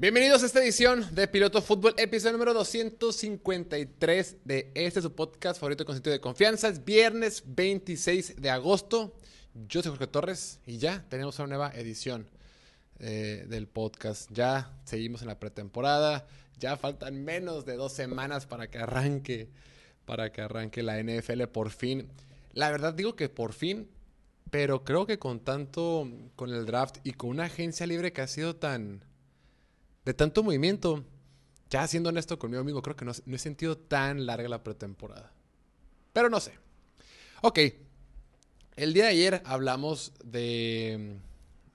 Bienvenidos a esta edición de Piloto Fútbol, episodio número 253 de este su podcast favorito con sentido de confianza. Es viernes 26 de agosto. Yo soy Jorge Torres y ya tenemos una nueva edición eh, del podcast. Ya seguimos en la pretemporada. Ya faltan menos de dos semanas para que arranque, para que arranque la NFL por fin. La verdad digo que por fin, pero creo que con tanto, con el draft y con una agencia libre que ha sido tan de tanto movimiento, ya siendo honesto conmigo, amigo, creo que no, he sentido tan larga la pretemporada. Pero no sé. Ok. El día de ayer hablamos de.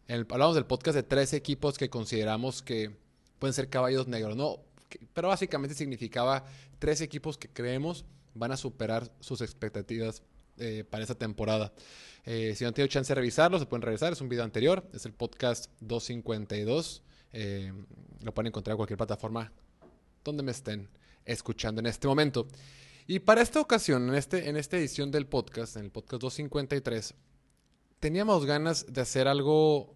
hablamos del podcast de tres equipos que consideramos que pueden ser caballos negros, ¿no? pero básicamente significaba tres equipos que creemos van a superar sus expectativas eh, para esta temporada. Eh, si no han tenido chance de revisarlo, se pueden revisar. Es un video anterior. Es el podcast 252. Eh, lo pueden encontrar en cualquier plataforma donde me estén escuchando en este momento. Y para esta ocasión, en, este, en esta edición del podcast, en el podcast 253, teníamos ganas de hacer algo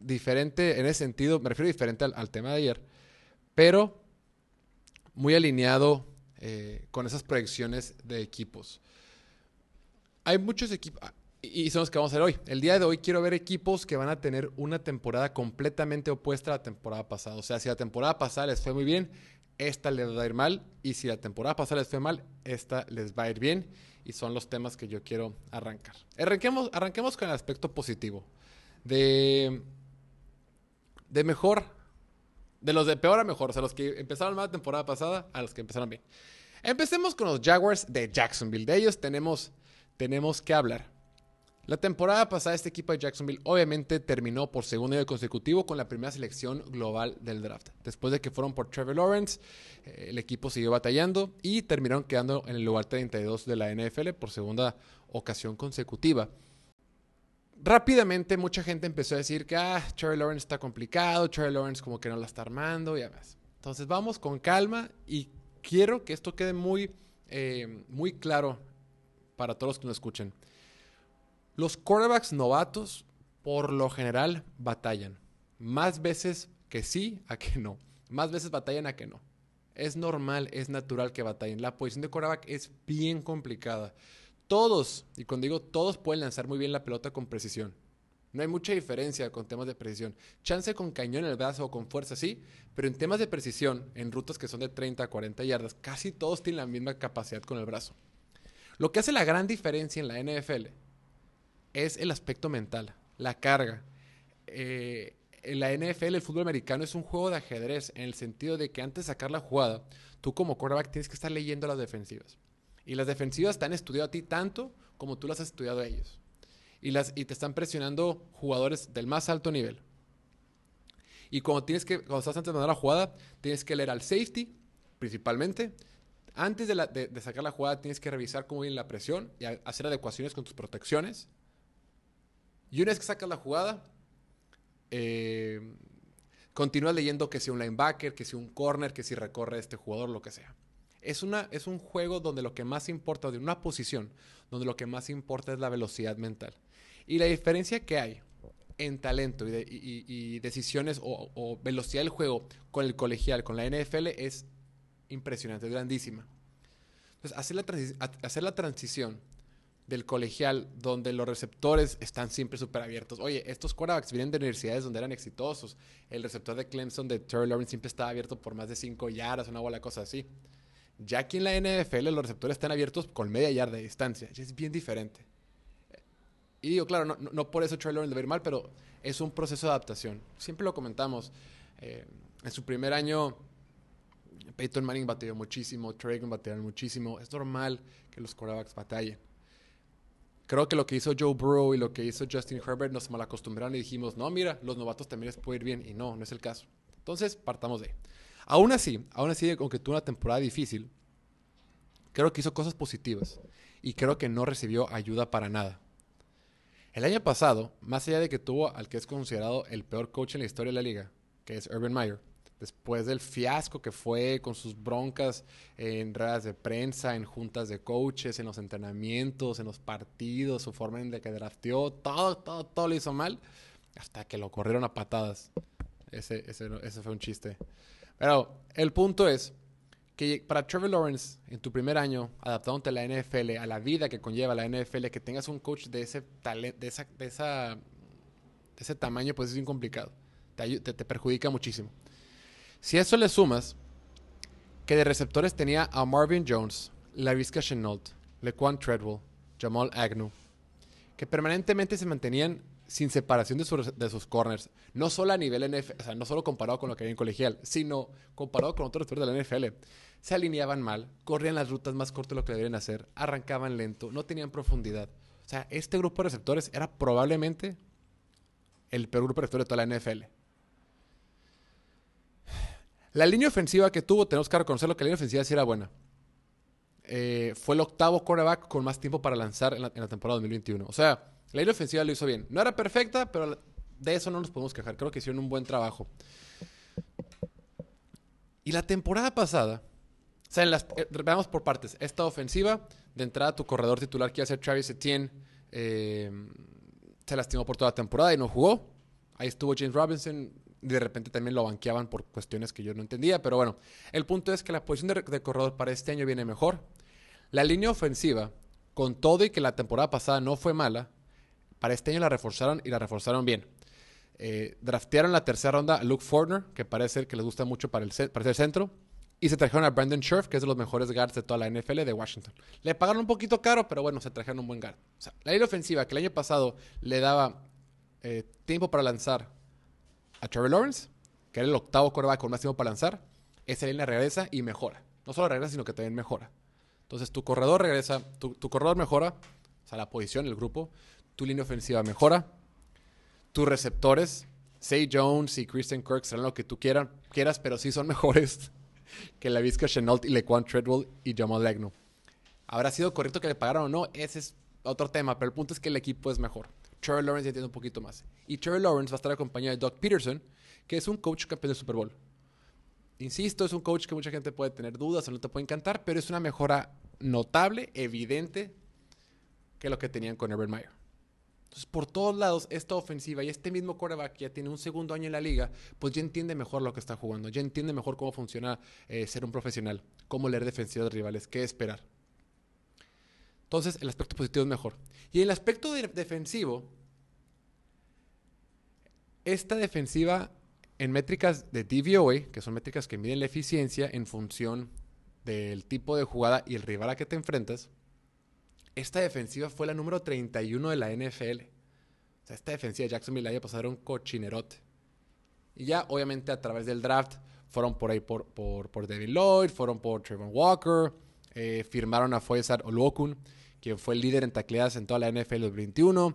diferente en ese sentido, me refiero diferente al, tema de ayer, pero muy alineado eh, con esas proyecciones de equipos. Hay muchos equipos, y son los que vamos a ver hoy. El día de hoy quiero ver equipos que van a tener una temporada completamente opuesta a la temporada pasada. O sea, si la temporada pasada les fue muy bien, esta les va a ir mal. Y si la temporada pasada les fue mal, esta les va a ir bien. Y son los temas que yo quiero arrancar. Arranquemos, arranquemos con el aspecto positivo. De, de mejor, de los de peor a mejor. O sea, los que empezaron mal la temporada pasada a los que empezaron bien. Empecemos con los Jaguars de Jacksonville. De ellos tenemos, tenemos que hablar. La temporada pasada este equipo de Jacksonville obviamente terminó por segundo año consecutivo con la primera selección global del draft. Después de que fueron por Trevor Lawrence, eh, el equipo siguió batallando y terminaron quedando en el lugar 32 de la NFL por segunda ocasión consecutiva. Rápidamente mucha gente empezó a decir que ah, Trevor Lawrence está complicado, Trevor Lawrence como que no la está armando y demás. Entonces vamos con calma y quiero que esto quede muy, eh, muy claro para todos los que nos escuchen. Los quarterbacks novatos, por lo general, batallan. Más veces que sí a que no. Más veces batallan a que no. Es normal, es natural que batallen. La posición de quarterback es bien complicada. Todos, y cuando digo todos, pueden lanzar muy bien la pelota con precisión. No hay mucha diferencia con temas de precisión. Chance con cañón en el brazo o con fuerza, sí, pero en temas de precisión, en rutas que son de 30 a 40 yardas, casi todos tienen la misma capacidad con el brazo. Lo que hace la gran diferencia en la NFL es el aspecto mental, la carga. en eh, la NFL, el fútbol americano es un juego de ajedrez en el sentido de que antes de sacar la jugada, tú como quarterback tienes que estar leyendo las defensivas. Y las defensivas te han estudiado a ti tanto como tú las has estudiado a ellos. Y, las, y te están presionando jugadores del más alto nivel. Y cuando, tienes que, cuando estás antes de mandar la jugada, tienes que leer al safety, principalmente. Antes de, de sacar la jugada, tienes que revisar cómo viene la presión y hacer adecuaciones con tus protecciones. Y una vez que sacas la jugada, eh, leyendo que sea un linebacker, que sea un corner, que si recorre este jugador, lo que sea. Es, una, es un juego donde lo que más importa, de una posición, donde lo que más importa es la velocidad mental. Y la diferencia que hay en talento y, decisiones o, velocidad del juego con el colegial, con la NFL, es impresionante, es grandísima. Entonces, hacer la, hacer la transición del colegial donde los receptores están siempre súper abiertos. Oye, estos quarterbacks vienen de universidades donde eran exitosos. El receptor de Clemson de Terry Lawrence siempre estaba abierto por más de 5 yardas, una bola cosa así. Ya aquí en la NFL los receptores están abiertos con media yarda de distancia. es bien diferente. Y digo, claro, no, por eso Terry Lawrence debe ir mal, pero es un proceso de adaptación. Siempre lo comentamos. Eh, en su primer año, Peyton Manning batalló muchísimo, Tragan batalló muchísimo. Es normal que los quarterbacks batallen. Creo que lo que hizo Joe Burrow y lo que hizo Justin Herbert nos malacostumbraron y dijimos, no, mira, los novatos también les puede ir bien. Y no, no es el caso. Entonces, partamos de ahí. Aún así, aún así, aunque tuvo una temporada difícil, creo que hizo cosas positivas. Y creo que no recibió ayuda para nada. El año pasado, más allá de que tuvo al que es considerado el peor coach en la historia de la liga, que es Urban Meyer, después del fiasco que fue con sus broncas en redes de prensa, en juntas de coaches, en los entrenamientos, en los partidos, su forma en la que drafteó, todo, todo, todo lo hizo mal, hasta que lo corrieron a patadas Ese, ese, ese fue un chiste. Pero el punto es que para Trevor Lawrence, en tu primer año, adaptándote a la NFL, a la vida que conlleva la NFL, que tengas un coach de ese de esa, de esa, de ese tamaño, pues es bien complicado. Te, te, te perjudica muchísimo. Si a eso le sumas que de receptores tenía a Marvin Jones, LaVisca Chenault, LeQuan Treadwell, Jamal Agnew, que permanentemente se mantenían sin separación de, sus corners. No solo a nivel NFL, o sea, no solo comparado con lo que había en colegial, sino comparado con otros receptores de la NFL. Se alineaban mal, corrían las rutas más cortas de lo que deberían hacer, arrancaban lento, no tenían profundidad. O sea, este grupo de receptores era probablemente el peor grupo de receptores de toda la NFL. La línea ofensiva que tuvo, tenemos que reconocerlo que la línea ofensiva sí era buena. Eh, fue el octavo quarterback con más tiempo para lanzar en la, en temporada 2021. O sea, la línea ofensiva lo hizo bien. No era perfecta, pero de eso no nos podemos quejar. Creo que hicieron un buen trabajo. Y la temporada pasada, o sea, las, eh, veamos por partes. Esta ofensiva, de entrada, tu corredor titular que iba a ser Travis Etienne, eh, se lastimó por toda la temporada y no jugó. Ahí estuvo James Robinson, de repente también lo banqueaban por cuestiones que yo no entendía, pero bueno, el punto es que la posición de, corredor para este año viene mejor. La línea ofensiva, con todo y que la temporada pasada no fue mala, para este año la reforzaron y la reforzaron bien. Eh, draftearon la tercera ronda a Luke Fortner, que parece que les gusta mucho para el, para el centro, y se trajeron a Brandon Scherf, que es de los mejores guards de toda la NFL de Washington. Le pagaron un poquito caro, pero bueno, se trajeron un buen guard. La línea ofensiva que el año pasado le daba eh, tiempo para lanzar a Trevor Lawrence, que era el octavo quarterback con más tiempo para lanzar, esa línea regresa y mejora. No solo regresa, sino que también mejora. Entonces tu corredor regresa, tu, corredor mejora, o sea, la posición, el grupo, tu línea ofensiva mejora, tus receptores, Say Jones y Christian Kirk serán lo que tú quieras, quieras pero sí son mejores que la Vizca Chenault y Lequan Treadwell y Jamal Legno. ¿Habrá sido correcto que le pagaron o no? Ese es otro tema, pero el punto es que el equipo es mejor. Trevor Lawrence entiende un poquito más. Y Trevor Lawrence va a estar acompañado de Doug Peterson, que es un coach campeón del Super Bowl. Insisto, es un coach que mucha gente puede tener dudas o no te puede encantar, pero es una mejora notable, evidente, que lo que tenían con Urban Meyer. Entonces, por todos lados, esta ofensiva y este mismo quarterback que ya tiene un segundo año en la liga, pues ya entiende mejor lo que está jugando, ya entiende mejor cómo funciona eh, ser un profesional, cómo leer defensivos de rivales, qué esperar. Entonces, el aspecto positivo es mejor. Y el aspecto de defensivo, esta defensiva en métricas de DVOA, que son métricas que miden la eficiencia en función del tipo de jugada y el rival a que te enfrentas, esta defensiva fue la número 31 de la NFL. O sea, esta defensiva de Jacksonville la pasado un cochinerote. Y ya, obviamente, a través del draft, fueron por ahí por, por, por David Lloyd, fueron por Trevor Walker, eh, firmaron a Foyesar Olokun, quien fue el líder en tacleadas en toda la NFL 2021.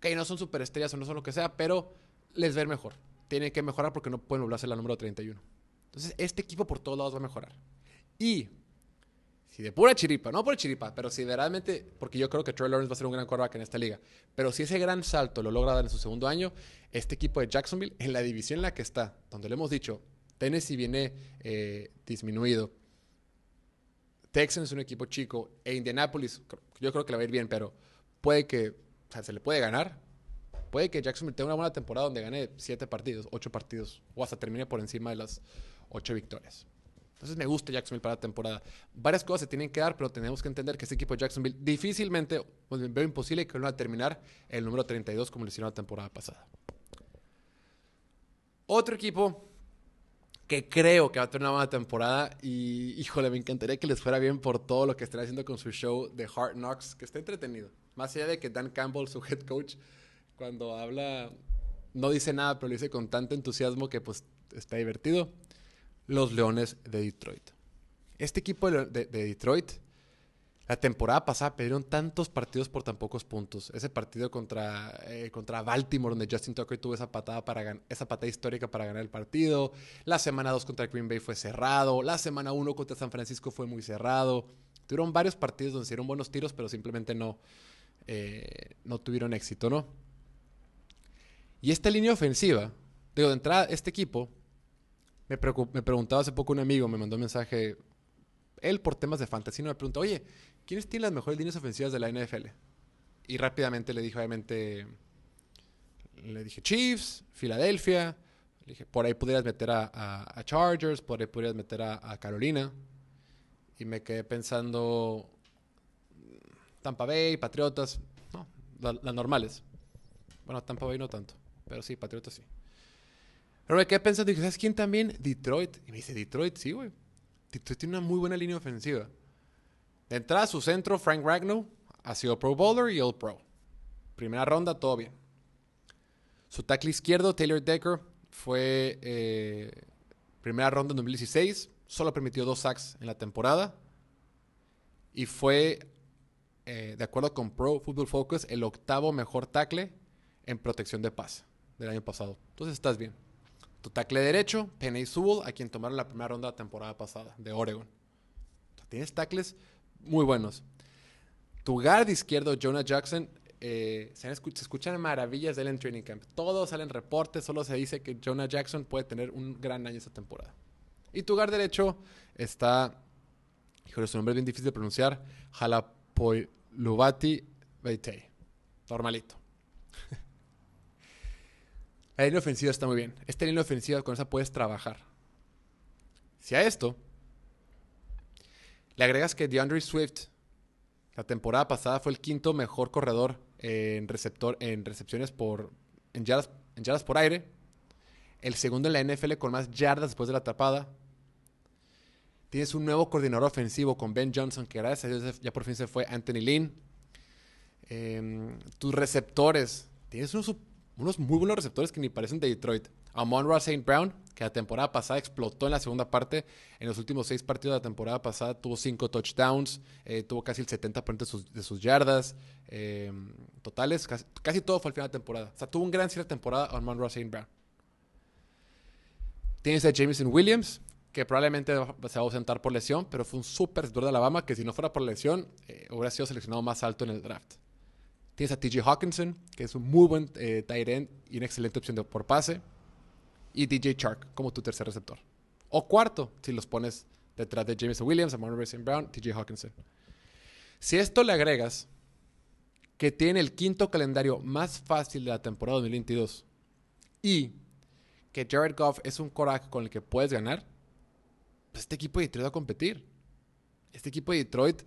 Que no son superestrellas o no son lo que sea, pero les ver mejor. Tienen que mejorar porque no pueden volverse la número 31. Entonces, este equipo por todos lados va a mejorar. Y si de pura chiripa, no por chiripa, pero si verdaderamente, porque yo creo que Troy Lawrence va a ser un gran quarterback en esta liga, pero si ese gran salto lo logra dar en su segundo año, este equipo de Jacksonville, en la división en la que está, donde le hemos dicho, Tennessee viene eh, disminuido, Texans es un equipo chico, e Indianapolis, yo creo que le va a ir bien, pero puede que, o sea, se le puede ganar, puede que Jacksonville tenga una buena temporada donde gane siete partidos, ocho partidos, o hasta termine por encima de las ocho victorias. Entonces me gusta Jacksonville para la temporada. Varias cosas se tienen que dar, pero tenemos que entender que este equipo de Jacksonville difícilmente, pues, veo imposible que van a terminar el número 32 como lo hicieron la temporada pasada. Otro equipo que creo que va a tener una buena temporada y, híjole, me encantaría que les fuera bien por todo lo que estén haciendo con su show de Hard Knocks, que esté entretenido. Más allá de que Dan Campbell, su head coach, cuando habla, no dice nada, pero lo dice con tanto entusiasmo que pues está divertido los Leones de Detroit. Este equipo de, Detroit, la temporada pasada perdieron tantos partidos por tan pocos puntos. Ese partido contra, eh, contra Baltimore, donde Justin Tucker tuvo esa patada, para esa patada histórica para ganar el partido. La semana 2 contra Green Bay fue cerrado. La semana 1 contra San Francisco fue muy cerrado. Tuvieron varios partidos donde se dieron buenos tiros, pero simplemente no, eh, no tuvieron éxito, ¿no? Y esta línea ofensiva, digo, de entrada, este equipo me, me, preguntaba hace poco un amigo, me mandó un mensaje, él por temas de fantasía, me preguntó, oye, ¿quiénes tienen las mejores líneas ofensivas de la NFL? Y rápidamente le dije, obviamente, le dije Chiefs, Filadelfia, Dije, por ahí podrías meter a, Chargers, por ahí podrías meter a, Carolina. Y me quedé pensando Tampa Bay, Patriotas, no, las normales. Bueno, Tampa Bay no tanto, pero sí, Patriotas sí. Pero me quedé pensando, ¿sabes quién también? Detroit. Y me dice, Detroit, sí, güey. Tiene una muy buena línea ofensiva. De entrada, su centro, Frank Ragnow, ha sido Pro Bowler y All Pro. Primera ronda, todo bien. Su tackle izquierdo, Taylor Decker, fue eh, primera ronda en 2016. Solo permitió dos sacks en la temporada. Y fue, eh, de acuerdo con Pro Football Focus, el octavo mejor tackle en protección de paz del año pasado. Entonces estás bien. Tu tackle derecho, Penny Sewell, a quien tomaron la primera ronda la temporada pasada, de Oregon. tienes tackles muy buenos. Tu guard izquierdo, Jonah Jackson, eh, se, escuchan maravillas de él en Training Camp. Todos salen reportes, solo se dice que Jonah Jackson puede tener un gran año esta temporada. Y tu guard derecho está, híjole, su nombre es bien difícil de pronunciar, Lubati Beitei. Normalito. La línea ofensiva está muy bien. Esta línea ofensiva con esa puedes trabajar. Si a esto le agregas que DeAndre Swift la temporada pasada fue el quinto mejor corredor en receptor en recepciones por en yardas, por aire, el segundo en la NFL con más yardas después de la tapada. Tienes un nuevo coordinador ofensivo con Ben Johnson, que gracias a Dios ya por fin se fue Anthony Lynn. Em, tus receptores, tienes unos unos muy buenos receptores que ni parecen de Detroit. Amon Ross St. Brown, que la temporada pasada explotó en la segunda parte. En los últimos seis partidos de la temporada pasada tuvo cinco touchdowns, eh, tuvo casi el 70% de sus, de sus yardas eh, totales. Casi, todo fue al final de la temporada. O sea, tuvo un gran cierre de temporada Amon Ross St. Brown. Tienes a Jameson Williams, que probablemente se va a ausentar por lesión, pero fue un súper de Alabama que si no fuera por lesión eh, hubiera sido seleccionado más alto en el draft. Tienes a TJ Hawkinson, que es un muy buen eh, tight end y una excelente opción de, por pase. Y DJ Chark como tu tercer receptor. O cuarto, si los pones detrás de Jameson Williams, Amon Racing Brown, TJ Hawkinson. Si esto le agregas que tiene el quinto calendario más fácil de la temporada 2022 y que Jared Goff es un coraje con el que puedes ganar, pues este equipo de Detroit va a competir. Este equipo de Detroit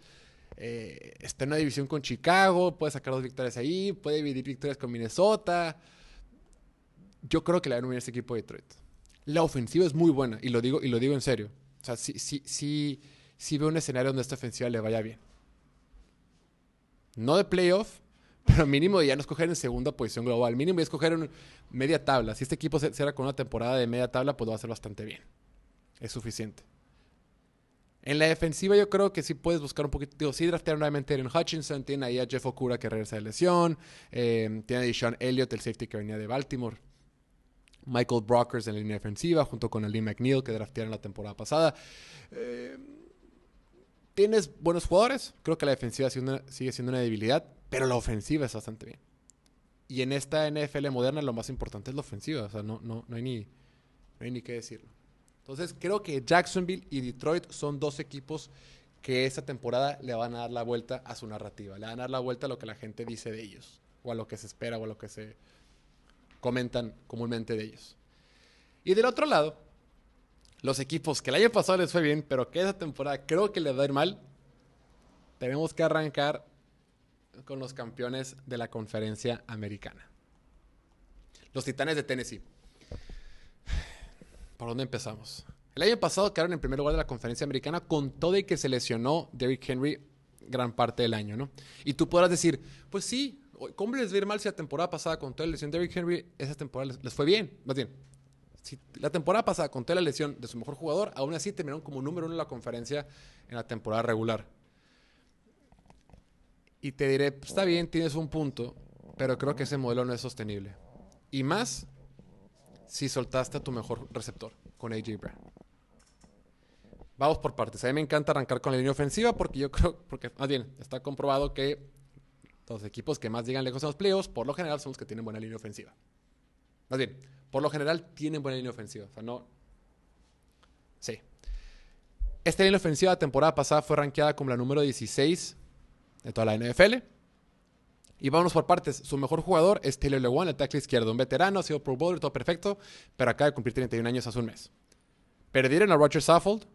eh, está en una división con Chicago, puede sacar dos victorias ahí, puede dividir victorias con Minnesota. Yo creo que le van a unir a este equipo de Detroit. La ofensiva es muy buena, y lo digo, y lo digo en serio. O sea, sí, sí, sí, sí veo un escenario donde esta ofensiva le vaya bien. No de playoff, pero mínimo ya no escoger en segunda posición global. Mínimo ya escoger en media tabla. Si este equipo se será con una temporada de media tabla, pues lo va a hacer bastante bien. Es suficiente. En la defensiva yo creo que sí puedes buscar un poquito. Digo, sí draftearon nuevamente a Aaron Hutchinson, tiene ahí a Jeff Okura que regresa de lesión, eh, tiene a Sean Elliott, el safety que venía de Baltimore. Michael Brockers en la línea defensiva, junto con Ali McNeil que draftearon la temporada pasada. Eh, tienes buenos jugadores, creo que la defensiva sigue siendo una debilidad, pero la ofensiva es bastante bien. Y en esta NFL moderna lo más importante es la ofensiva, o sea, no, no, no, hay, ni, no hay ni qué decirlo. Entonces creo que Jacksonville y Detroit son dos equipos que esta temporada le van a dar la vuelta a su narrativa, le van a dar la vuelta a lo que la gente dice de ellos, o a lo que se espera, o a lo que se comentan comúnmente de ellos. Y del otro lado, los equipos que el año pasado les fue bien, pero que esta temporada creo que les va a ir mal, tenemos que arrancar con los campeones de la conferencia americana. Los Titanes de Tennessee. ¿Por dónde empezamos? El año pasado quedaron en primer lugar de la conferencia americana con todo y que se lesionó Derrick Henry gran parte del año, ¿no? Y tú podrás decir, pues sí, ¿cómo les va a ir mal si la temporada pasada con toda la lesión de Derrick Henry, esa temporada les, fue bien? Más bien, si la temporada pasada con toda la lesión de su mejor jugador, aún así terminaron como número uno en la conferencia en la temporada regular. Y te diré, pues, está bien, tienes un punto, pero creo que ese modelo no es sostenible. Y más si soltaste a tu mejor receptor con AJ Brown. Vamos por partes. A mí me encanta arrancar con la línea ofensiva porque yo creo, porque más bien está comprobado que los equipos que más llegan lejos en los playoffs, por lo general son los que tienen buena línea ofensiva. Más bien, por lo general tienen buena línea ofensiva. O sea, no. Sí. Esta línea ofensiva la temporada pasada fue rankeada como la número 16 de toda la NFL. Y vámonos por partes. Su mejor jugador es Taylor Lewan, el tackle izquierdo. Un veterano, ha sido Pro Bowler, todo perfecto, pero acaba de cumplir 31 años hace un mes. Perdieron a Roger Saffold.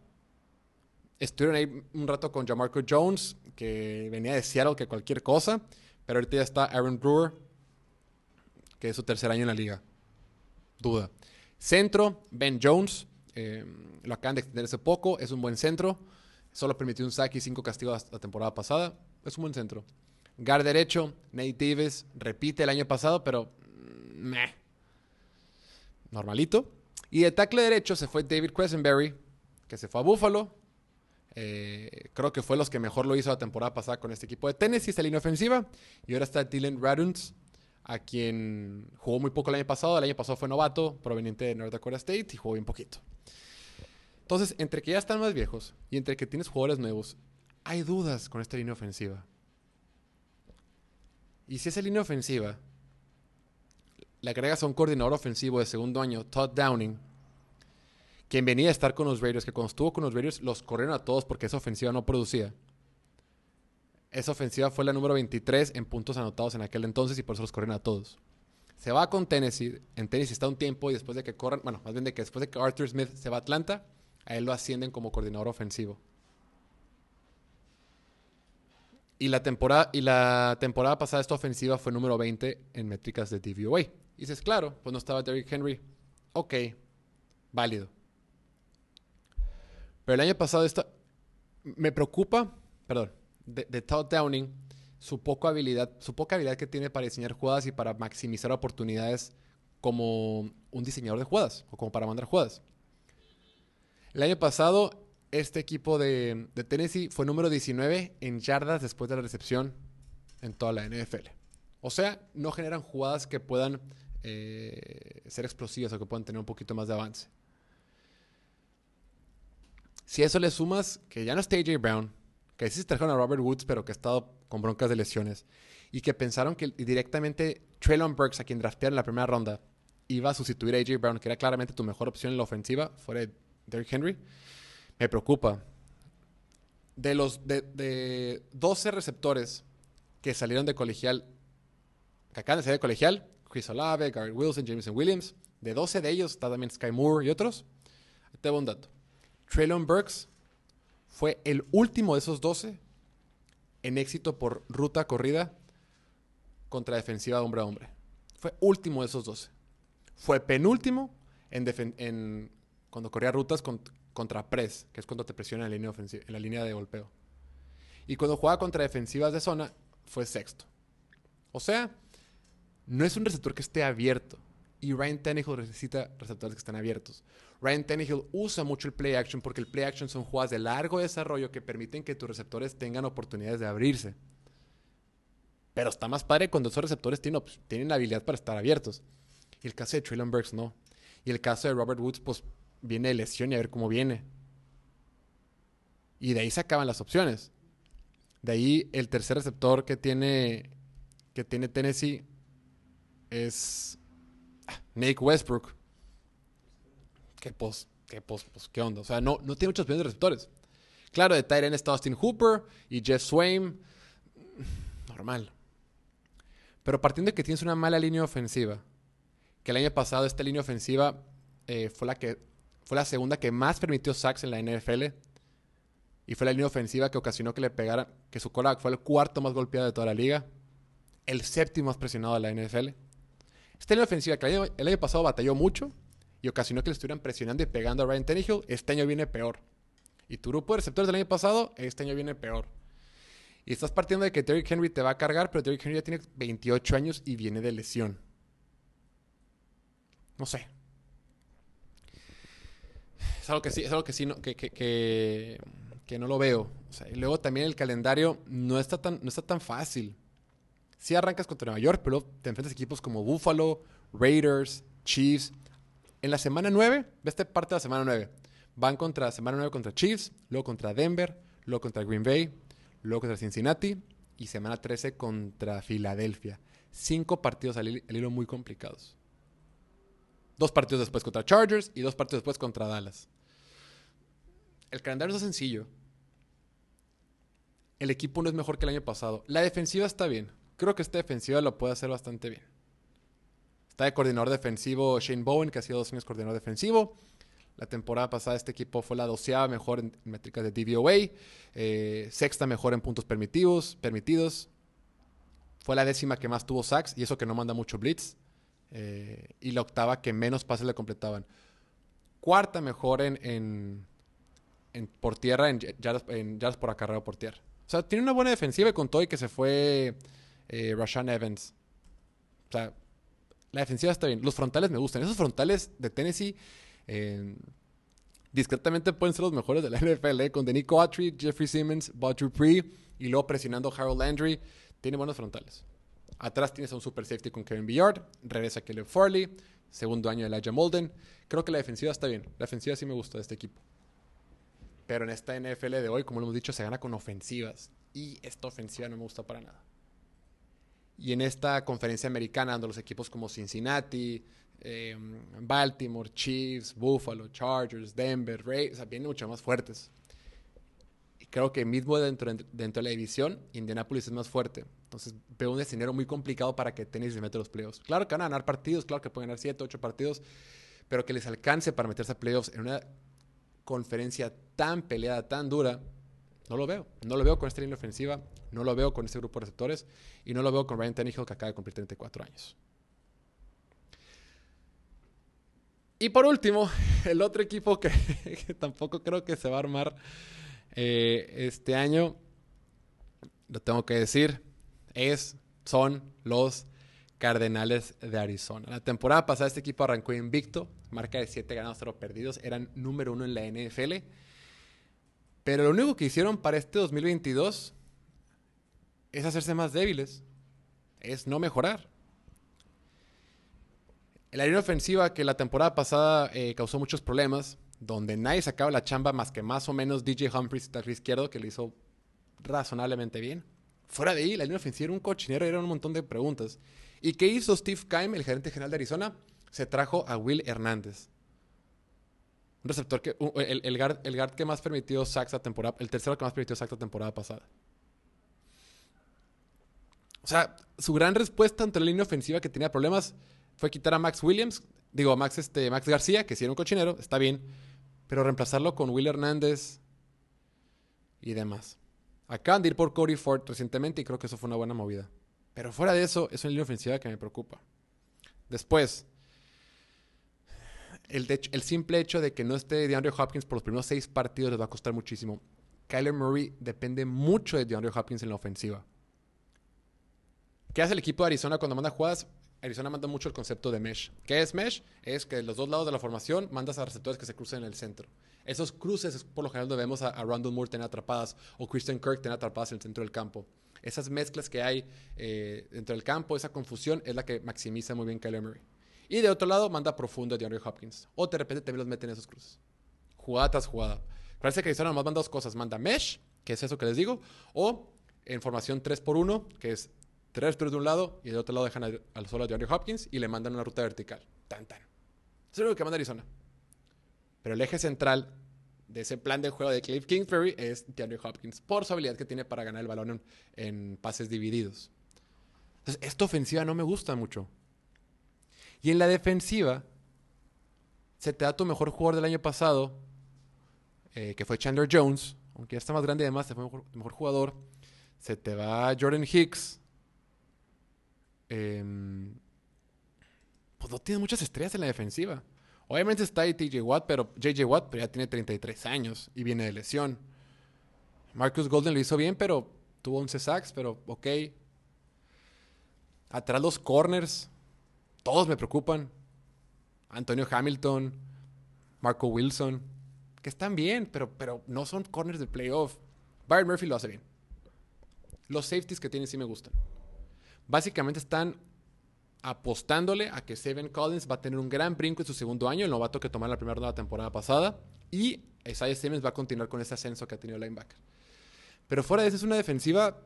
Estuvieron ahí un rato con Jamarco Jones, que venía de Seattle, que cualquier cosa. Pero ahorita ya está Aaron Brewer, que es su tercer año en la liga. Duda. Centro, Ben Jones. Eh, lo acaban de extender hace poco. Es un buen centro. Solo permitió un sack y cinco castigos la temporada pasada. Es un buen centro. Guard derecho, Nate Davis, repite el año pasado, pero mm, meh. Normalito. Y de tackle derecho se fue David Quesenberry, que se fue a Buffalo. Eh, creo que fue los que mejor lo hizo la temporada pasada con este equipo de Tennessee, esta línea ofensiva. Y ahora está Dylan Raduns, a quien jugó muy poco el año pasado. El año pasado fue novato, proveniente de North Dakota State, y jugó bien poquito. Entonces, entre que ya están más viejos y entre que tienes jugadores nuevos, hay dudas con esta línea ofensiva. Y si esa línea ofensiva le agregas a un coordinador ofensivo de segundo año, Todd Downing, quien venía a estar con los Raiders, que cuando estuvo con los Raiders los corrieron a todos porque esa ofensiva no producía. Esa ofensiva fue la número 23 en puntos anotados en aquel entonces y por eso los corrieron a todos. Se va con Tennessee, en Tennessee está un tiempo y después de que corran, bueno, más bien de que después de que Arthur Smith se va a Atlanta, a él lo ascienden como coordinador ofensivo. Y la temporada, y la temporada pasada esta ofensiva fue número 20 en métricas de DVOA. Y dices, claro, pues no estaba Derrick Henry. Ok, válido. Pero el año pasado esta, me preocupa, perdón, de, de Todd Downing, su poca habilidad, su poca habilidad que tiene para diseñar jugadas y para maximizar oportunidades como un diseñador de jugadas o como para mandar jugadas. El año pasado este equipo de, Tennessee fue número 19 en yardas después de la recepción en toda la NFL. O sea, no generan jugadas que puedan eh, ser explosivas o que puedan tener un poquito más de avance. Si a eso le sumas que ya no está AJ Brown, que sí se trajeron a Robert Woods, pero que ha estado con broncas de lesiones, y que pensaron que directamente Traylon Burks, a quien draftearon en la primera ronda, iba a sustituir a AJ Brown, que era claramente tu mejor opción en la ofensiva, fuera de Derrick Henry, me preocupa. De los de, 12 receptores que salieron de colegial, que acaban de salir de colegial, Chris Olave, Garrett Wilson, Jameson Williams, de 12 de ellos está también Sky Moore y otros. Te un dato. Traylon Burks fue el último de esos 12 en éxito por ruta corrida contra defensiva hombre a hombre. Fue último de esos 12. Fue penúltimo en, en cuando corría rutas con, contra press, que es cuando te presiona en la línea, la línea de golpeo. Y cuando juega contra defensivas de zona, fue sexto. O sea, no es un receptor que esté abierto. Y Ryan Tannehill necesita receptores que estén abiertos. Ryan Tannehill usa mucho el play action porque el play action son jugadas de largo desarrollo que permiten que tus receptores tengan oportunidades de abrirse. Pero está más padre cuando esos receptores tienen, tienen habilidad para estar abiertos. Y el caso de Traylon Burks no. Y el caso de Robert Woods, pues viene de lesión y a ver cómo viene. Y de ahí se acaban las opciones. De ahí el tercer receptor que tiene, que tiene Tennessee es ah, Nate Westbrook. ¿Qué pos, qué pos, pues, qué onda? O sea, no, no tiene muchos opciones de receptores. Claro, de Tyrene está Austin Hooper y Jeff Swain. Normal. Pero partiendo de que tienes una mala línea ofensiva, que el año pasado esta línea ofensiva eh, fue la que fue la segunda que más permitió sacks en la NFL. Y fue la línea ofensiva que ocasionó que le pegara, que su cola fue el cuarto más golpeado de toda la liga. El séptimo más presionado de la NFL. Esta línea ofensiva que el año, pasado batalló mucho y ocasionó que le estuvieran presionando y pegando a Ryan Tannehill, este año viene peor. Y tu grupo de receptores del año pasado, este año viene peor. Y estás partiendo de que Derrick Henry te va a cargar, pero Derrick Henry ya tiene 28 años y viene de lesión. No sé es algo que sí, es algo que sí no, que, que, que, no lo veo. luego también el calendario no está tan, no está tan fácil. Sí arrancas contra Nueva York, pero te enfrentas a equipos como Buffalo, Raiders, Chiefs. En la semana 9, ve esta parte de la semana 9. Van contra semana 9 contra Chiefs, luego contra Denver, luego contra Green Bay, luego contra Cincinnati y semana 13 contra Filadelfia. Cinco partidos al hilo muy complicados. Dos partidos después contra Chargers y dos partidos después contra Dallas. El calendario es sencillo. El equipo no es mejor que el año pasado. La defensiva está bien. creo que esta defensiva lo puede hacer bastante bien. Está de coordinador defensivo Shane Bowen, que ha sido dos años coordinador defensivo. La temporada pasada este equipo fue la doceava mejor en métricas de DVOA, eh, sexta mejor en puntos permitidos, permitidos. Fue la décima que más tuvo sacks y eso que no manda mucho blitz. Eh, y la octava que menos pases le completaban. Cuarta mejor en, por tierra, en yardas, por acarreo por tierra. O sea, tiene una buena defensiva y con todo y que se fue eh, Rashan Evans. O sea, la defensiva está bien. Los frontales me gustan. Esos frontales de Tennessee eh, discretamente pueden ser los mejores de la NFL. Eh, con Denico Autry, Jeffrey Simmons, Bob Dupree y luego presionando Harold Landry. Tiene buenos frontales. Atrás tienes a un super safety con Kevin Billard. Regresa Kelly Farley. Segundo año de Elijah Molden. Creo que la defensiva está bien. La defensiva sí me gusta de este equipo. Pero en esta NFL de hoy, como lo hemos dicho, se gana con ofensivas. Y esta ofensiva no me gusta para nada. Y en esta conferencia americana, donde los equipos como Cincinnati, em, Baltimore, Chiefs, Buffalo, Chargers, Denver, Rays, o sea, vienen mucho más fuertes. Y creo que mismo dentro, dentro de la división, Indianapolis es más fuerte. Entonces veo un escenario muy complicado para que Tennis se meta los playoffs. Claro que van a ganar partidos, claro que pueden ganar 7, 8 partidos, pero que les alcance para meterse a playoffs en una conferencia tan peleada, tan dura, no lo veo. No lo veo con esta línea ofensiva, no lo veo con este grupo de receptores y no lo veo con Ryan Tannehill que acaba de cumplir 34 años. Y por último, el otro equipo que, tampoco creo que se va a armar eh, este año, lo tengo que decir, es, son los Cardenales de Arizona. La temporada pasada este equipo arrancó invicto, marca de 7 ganados, 0 perdidos, eran número uno en la NFL. Pero lo único que hicieron para este 2022 es hacerse más débiles, es no mejorar. La línea ofensiva que la temporada pasada eh, causó muchos problemas, donde nadie sacaba la chamba más que más o menos DJ Humphries, el izquierdo, que le hizo razonablemente bien. Fuera de ahí, la línea ofensiva era un cochinero era un montón de preguntas. ¿Y qué hizo Steve Keim, el gerente general de Arizona? Se trajo a Will Hernández. Un receptor que. el, el, guard, que más permitió sacks la temporada. El tercero que más permitió sacks la temporada pasada. O sea, su gran respuesta ante la línea ofensiva que tenía problemas fue quitar a Max Williams. Digo, a Max, este, Max García, que sí era un cochinero, está bien. Pero reemplazarlo con Will Hernández y demás. Acaban de ir por Cody Ford recientemente y creo que eso fue una buena movida. Pero fuera de eso, es una línea ofensiva que me preocupa. Después, el, simple hecho de que no esté DeAndre Hopkins por los primeros seis partidos les va a costar muchísimo. Kyler Murray depende mucho de DeAndre Hopkins en la ofensiva. ¿Qué hace el equipo de Arizona cuando manda jugadas? Arizona manda mucho el concepto de mesh. ¿Qué es mesh? Es que de los dos lados de la formación mandas a receptores que se crucen en el centro. Esos cruces, por lo general, donde vemos a, a Randall Moore tener atrapadas o Christian Kirk tener atrapadas en el centro del campo. Esas mezclas que hay eh, dentro del campo, esa confusión, es la que maximiza muy bien Kyler Murray. Y de otro lado, manda profundo a DeAndre Hopkins. O de repente también los meten en esos cruces. Jugada tras jugada. Parece que Arizona nomás manda dos cosas. Manda mesh, que es eso que les digo, o en formación 3x1, que es tres tres de un lado y de otro lado dejan al solo a DeAndre Hopkins y le mandan una ruta vertical. Tan, tan. Eso es lo que manda Arizona. Pero el eje central de ese plan de juego de Cliff Kingsbury es DeAndre Hopkins por su habilidad que tiene para ganar el balón en, pases divididos. Entonces, esta ofensiva no me gusta mucho. Y en la defensiva, se te da tu mejor jugador del año pasado, eh, que fue Chandler Jones, aunque ya está más grande y además, se fue mejor, mejor jugador. Se te va Jordan Hicks. Em, pues no tiene muchas estrellas en la defensiva. Obviamente está ahí TJ Watt, pero JJ Watt pero ya tiene 33 años y viene de lesión. Marcus Golden lo hizo bien, pero tuvo 11 sacks, pero ok. Atrás los corners, todos me preocupan. Antonio Hamilton, Marco Wilson, que están bien, pero, pero no son corners de playoff. Byron Murphy lo hace bien. Los safeties que tiene sí me gustan. Básicamente están apostándole a que Seven Collins va a tener un gran brinco en su segundo año, el novato que tomó la primera de la temporada pasada, y Isaiah Simmons va a continuar con ese ascenso que ha tenido el linebacker. Pero fuera de eso es una defensiva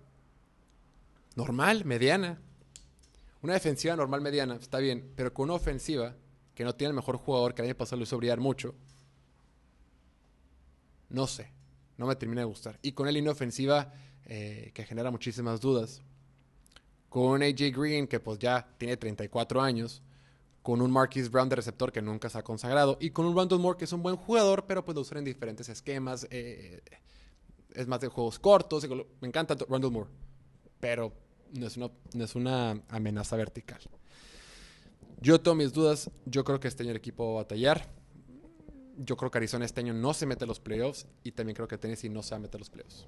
normal, mediana. Una defensiva normal, mediana, está bien, pero con una ofensiva que no tiene el mejor jugador que el año pasado lo hizo brillar mucho, no sé, no me termina de gustar. Y con el línea ofensiva eh, que genera muchísimas dudas con AJ Green que pues ya tiene 34 años, con un Marquis Brown de receptor que nunca se ha consagrado y con un Randall Moore que es un buen jugador, pero pues lo usan en diferentes esquemas. Eh, es más de juegos cortos. Me encanta Randall Moore, pero no es, una, amenaza vertical. Yo tengo mis dudas. Yo creo que este año el equipo va a batallar. Yo creo que Arizona este año no se mete a los playoffs y también creo que Tennessee no se va a meter a los playoffs.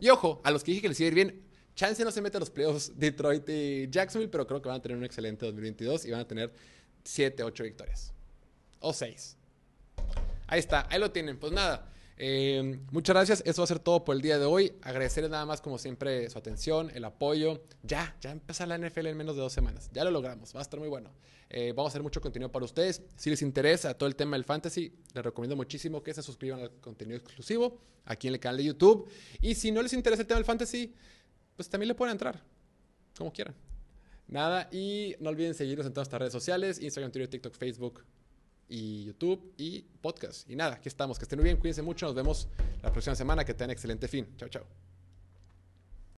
Y ojo, a los que dije que les iba a ir bien, chance no se mete a los playoffs Detroit y Jacksonville, pero creo que van a tener un excelente 2022 y van a tener 7, 8 victorias. O 6. Ahí está, ahí lo tienen. Pues nada, eh, muchas gracias. Eso va a ser todo por el día de hoy. Agradecerles nada más, como siempre, su atención, el apoyo. Ya, ya empezó la NFL en menos de dos semanas. Ya lo logramos. Va a estar muy bueno. Eh, vamos a hacer mucho contenido para ustedes. Si les interesa todo el tema del fantasy, les recomiendo muchísimo que se suscriban al contenido exclusivo aquí en el canal de YouTube. Y si no les interesa el tema del fantasy, pues también le pueden entrar, como quieran. Nada, y no olviden seguirnos en todas nuestras redes sociales, Instagram, Twitter, TikTok, Facebook y YouTube y podcast. Y nada, aquí estamos. Que estén muy bien, cuídense mucho. Nos vemos la próxima semana. Que tengan excelente fin. Chao, chao.